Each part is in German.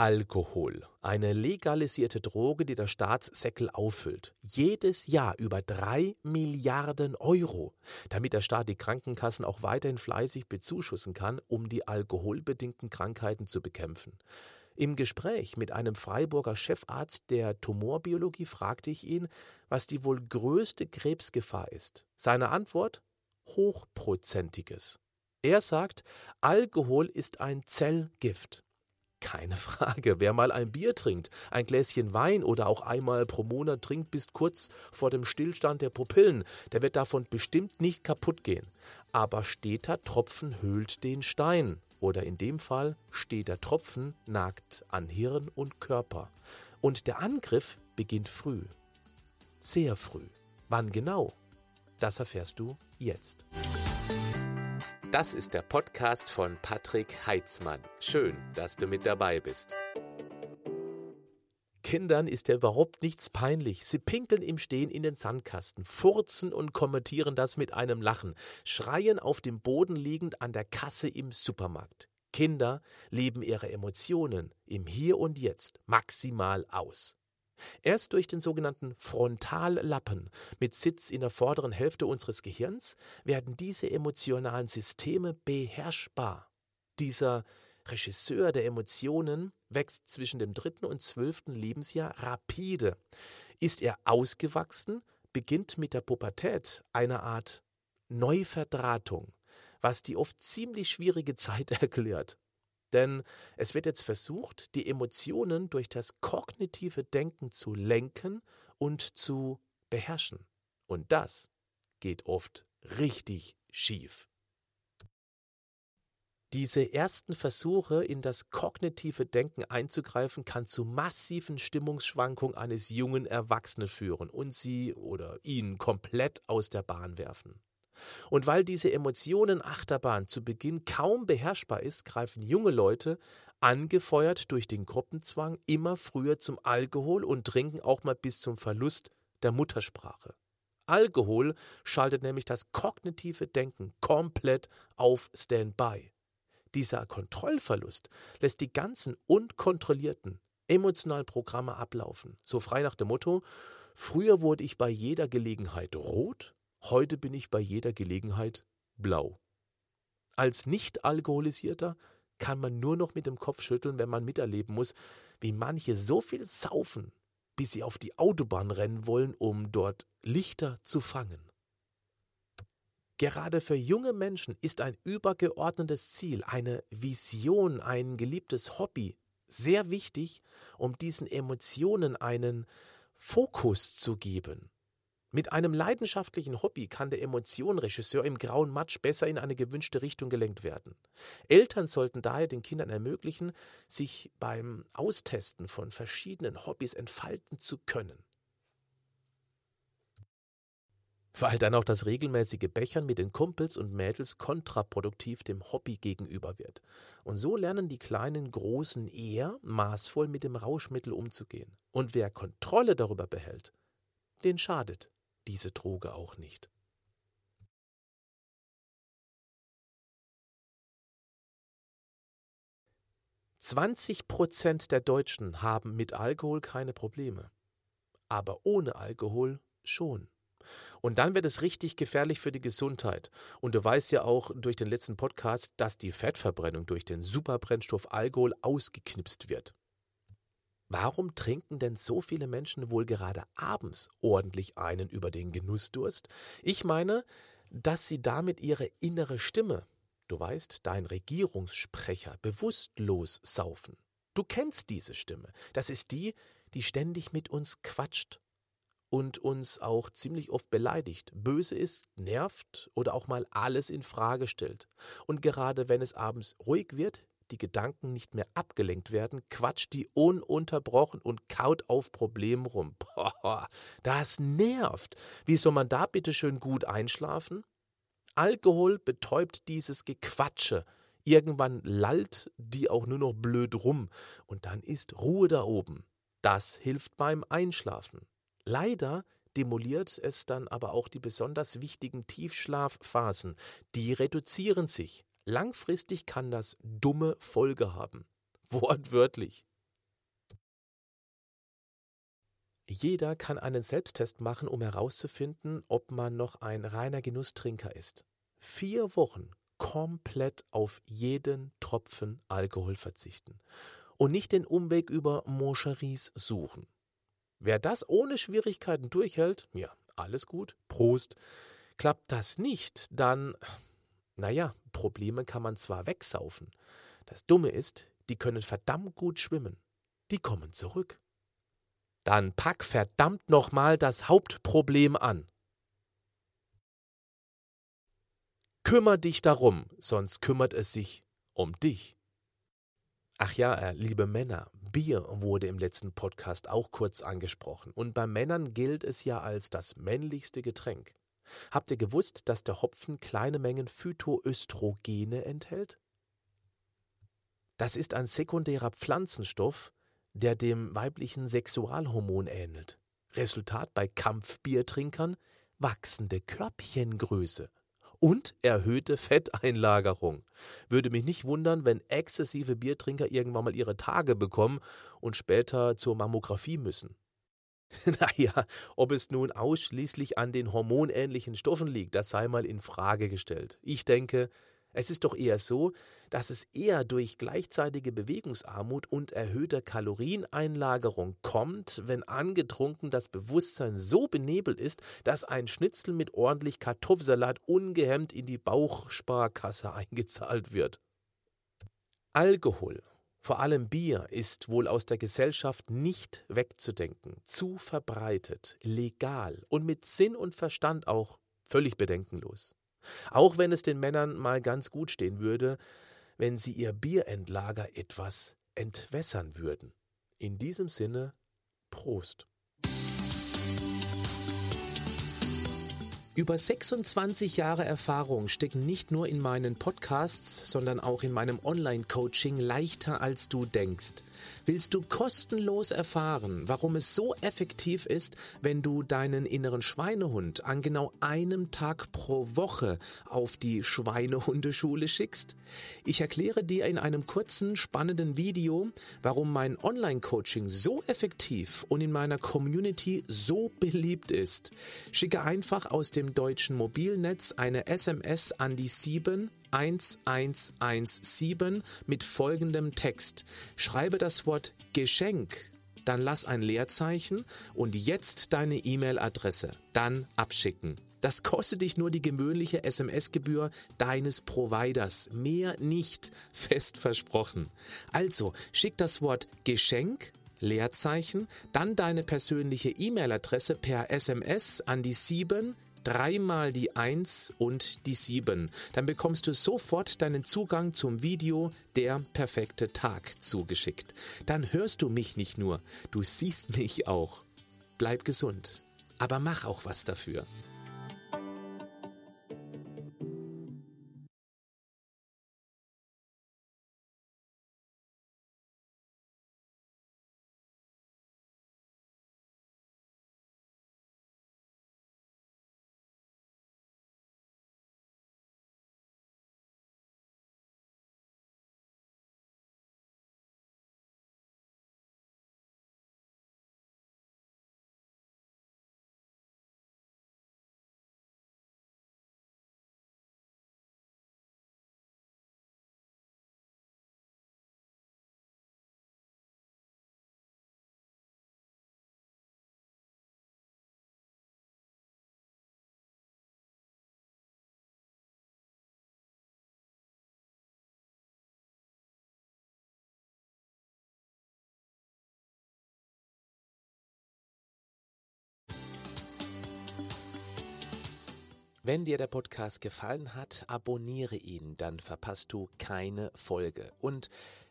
Alkohol, eine legalisierte Droge, die der Staatssäckel auffüllt. Jedes Jahr über drei Milliarden Euro, damit der Staat die Krankenkassen auch weiterhin fleißig bezuschussen kann, um die alkoholbedingten Krankheiten zu bekämpfen. Im Gespräch mit einem Freiburger Chefarzt der Tumorbiologie fragte ich ihn, was die wohl größte Krebsgefahr ist. Seine Antwort? Hochprozentiges. Er sagt, Alkohol ist ein Zellgift. Keine Frage, wer mal ein Bier trinkt, ein Gläschen Wein oder auch einmal pro Monat trinkt bis kurz vor dem Stillstand der Pupillen, der wird davon bestimmt nicht kaputt gehen. Aber steter Tropfen höhlt den Stein. Oder in dem Fall steht der Tropfen nagt an Hirn und Körper. Und der Angriff beginnt früh. Sehr früh. Wann genau? Das erfährst du jetzt. Das ist der Podcast von Patrick Heitzmann. Schön, dass du mit dabei bist. Kindern ist ja überhaupt nichts peinlich. Sie pinkeln im Stehen in den Sandkasten, furzen und kommentieren das mit einem Lachen, schreien auf dem Boden liegend an der Kasse im Supermarkt. Kinder leben ihre Emotionen im Hier und Jetzt maximal aus. Erst durch den sogenannten Frontallappen mit Sitz in der vorderen Hälfte unseres Gehirns werden diese emotionalen Systeme beherrschbar. Dieser Regisseur der Emotionen wächst zwischen dem dritten und zwölften Lebensjahr rapide. Ist er ausgewachsen, beginnt mit der Pubertät eine Art Neuverdrahtung, was die oft ziemlich schwierige Zeit erklärt. Denn es wird jetzt versucht, die Emotionen durch das kognitive Denken zu lenken und zu beherrschen. Und das geht oft richtig schief. Diese ersten Versuche, in das kognitive Denken einzugreifen, kann zu massiven Stimmungsschwankungen eines jungen Erwachsenen führen und sie oder ihn komplett aus der Bahn werfen. Und weil diese Emotionenachterbahn zu Beginn kaum beherrschbar ist, greifen junge Leute, angefeuert durch den Gruppenzwang, immer früher zum Alkohol und trinken auch mal bis zum Verlust der Muttersprache. Alkohol schaltet nämlich das kognitive Denken komplett auf Standby. Dieser Kontrollverlust lässt die ganzen unkontrollierten emotionalen Programme ablaufen, so frei nach dem Motto, früher wurde ich bei jeder Gelegenheit rot, Heute bin ich bei jeder Gelegenheit blau. Als Nicht-Alkoholisierter kann man nur noch mit dem Kopf schütteln, wenn man miterleben muss, wie manche so viel saufen, bis sie auf die Autobahn rennen wollen, um dort Lichter zu fangen. Gerade für junge Menschen ist ein übergeordnetes Ziel, eine Vision, ein geliebtes Hobby sehr wichtig, um diesen Emotionen einen Fokus zu geben. Mit einem leidenschaftlichen Hobby kann der Emotionenregisseur im grauen Matsch besser in eine gewünschte Richtung gelenkt werden. Eltern sollten daher den Kindern ermöglichen, sich beim Austesten von verschiedenen Hobbys entfalten zu können. Weil dann auch das regelmäßige Bechern mit den Kumpels und Mädels kontraproduktiv dem Hobby gegenüber wird. Und so lernen die kleinen Großen eher maßvoll mit dem Rauschmittel umzugehen. Und wer Kontrolle darüber behält, den schadet diese Droge auch nicht. Zwanzig Prozent der Deutschen haben mit Alkohol keine Probleme, aber ohne Alkohol schon. Und dann wird es richtig gefährlich für die Gesundheit. Und du weißt ja auch durch den letzten Podcast, dass die Fettverbrennung durch den Superbrennstoff Alkohol ausgeknipst wird. Warum trinken denn so viele Menschen wohl gerade abends ordentlich einen über den Genussdurst? Ich meine, dass sie damit ihre innere Stimme, du weißt, dein Regierungssprecher, bewusstlos saufen. Du kennst diese Stimme. Das ist die, die ständig mit uns quatscht und uns auch ziemlich oft beleidigt, böse ist, nervt oder auch mal alles in Frage stellt. Und gerade wenn es abends ruhig wird, die Gedanken nicht mehr abgelenkt werden, quatscht die ununterbrochen und kaut auf Problemen rum. Boah, das nervt. Wie soll man da bitte schön gut einschlafen? Alkohol betäubt dieses Gequatsche. Irgendwann lallt die auch nur noch blöd rum und dann ist Ruhe da oben. Das hilft beim Einschlafen. Leider demoliert es dann aber auch die besonders wichtigen Tiefschlafphasen. Die reduzieren sich. Langfristig kann das dumme Folge haben. Wortwörtlich. Jeder kann einen Selbsttest machen, um herauszufinden, ob man noch ein reiner Genusstrinker ist. Vier Wochen komplett auf jeden Tropfen Alkohol verzichten und nicht den Umweg über Moncheries suchen. Wer das ohne Schwierigkeiten durchhält, ja, alles gut, Prost. Klappt das nicht, dann naja, Probleme kann man zwar wegsaufen. Das Dumme ist, die können verdammt gut schwimmen. Die kommen zurück. Dann pack verdammt nochmal das Hauptproblem an. Kümmer dich darum, sonst kümmert es sich um dich. Ach ja, äh, liebe Männer, Bier wurde im letzten Podcast auch kurz angesprochen. Und bei Männern gilt es ja als das männlichste Getränk. Habt ihr gewusst, dass der Hopfen kleine Mengen Phytoöstrogene enthält? Das ist ein sekundärer Pflanzenstoff, der dem weiblichen Sexualhormon ähnelt. Resultat bei Kampfbiertrinkern wachsende Körbchengröße und erhöhte Fetteinlagerung. Würde mich nicht wundern, wenn exzessive Biertrinker irgendwann mal ihre Tage bekommen und später zur Mammographie müssen. naja, ob es nun ausschließlich an den hormonähnlichen Stoffen liegt, das sei mal in Frage gestellt. Ich denke, es ist doch eher so, dass es eher durch gleichzeitige Bewegungsarmut und erhöhte Kalorieneinlagerung kommt, wenn angetrunken das Bewusstsein so benebelt ist, dass ein Schnitzel mit ordentlich Kartoffelsalat ungehemmt in die Bauchsparkasse eingezahlt wird. Alkohol, vor allem Bier, ist wohl aus der Gesellschaft nicht wegzudenken, zu verbreitet, legal und mit Sinn und Verstand auch völlig bedenkenlos. Auch wenn es den Männern mal ganz gut stehen würde, wenn sie ihr Bierendlager etwas entwässern würden. In diesem Sinne, Prost. Über 26 Jahre Erfahrung stecken nicht nur in meinen Podcasts, sondern auch in meinem Online-Coaching leichter als du denkst. Willst du kostenlos erfahren, warum es so effektiv ist, wenn du deinen inneren Schweinehund an genau einem Tag pro Woche auf die Schweinehundeschule schickst? Ich erkläre dir in einem kurzen, spannenden Video, warum mein Online-Coaching so effektiv und in meiner Community so beliebt ist. Schicke einfach aus dem deutschen Mobilnetz eine SMS an die 7 1117 mit folgendem Text. Schreibe das Wort Geschenk, dann lass ein Leerzeichen und jetzt deine E-Mail-Adresse, dann abschicken. Das kostet dich nur die gewöhnliche SMS-Gebühr deines Providers, mehr nicht, fest versprochen. Also schick das Wort Geschenk Leerzeichen, dann deine persönliche E-Mail-Adresse per SMS an die 7 dreimal die 1 und die 7. Dann bekommst du sofort deinen Zugang zum Video Der perfekte Tag zugeschickt. Dann hörst du mich nicht nur, du siehst mich auch. Bleib gesund, aber mach auch was dafür. Wenn dir der Podcast gefallen hat, abonniere ihn, dann verpasst du keine Folge. Und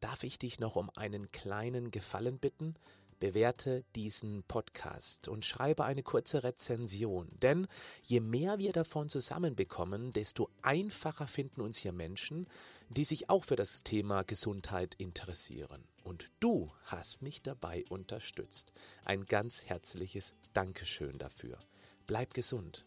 darf ich dich noch um einen kleinen Gefallen bitten? Bewerte diesen Podcast und schreibe eine kurze Rezension. Denn je mehr wir davon zusammenbekommen, desto einfacher finden uns hier Menschen, die sich auch für das Thema Gesundheit interessieren. Und du hast mich dabei unterstützt. Ein ganz herzliches Dankeschön dafür. Bleib gesund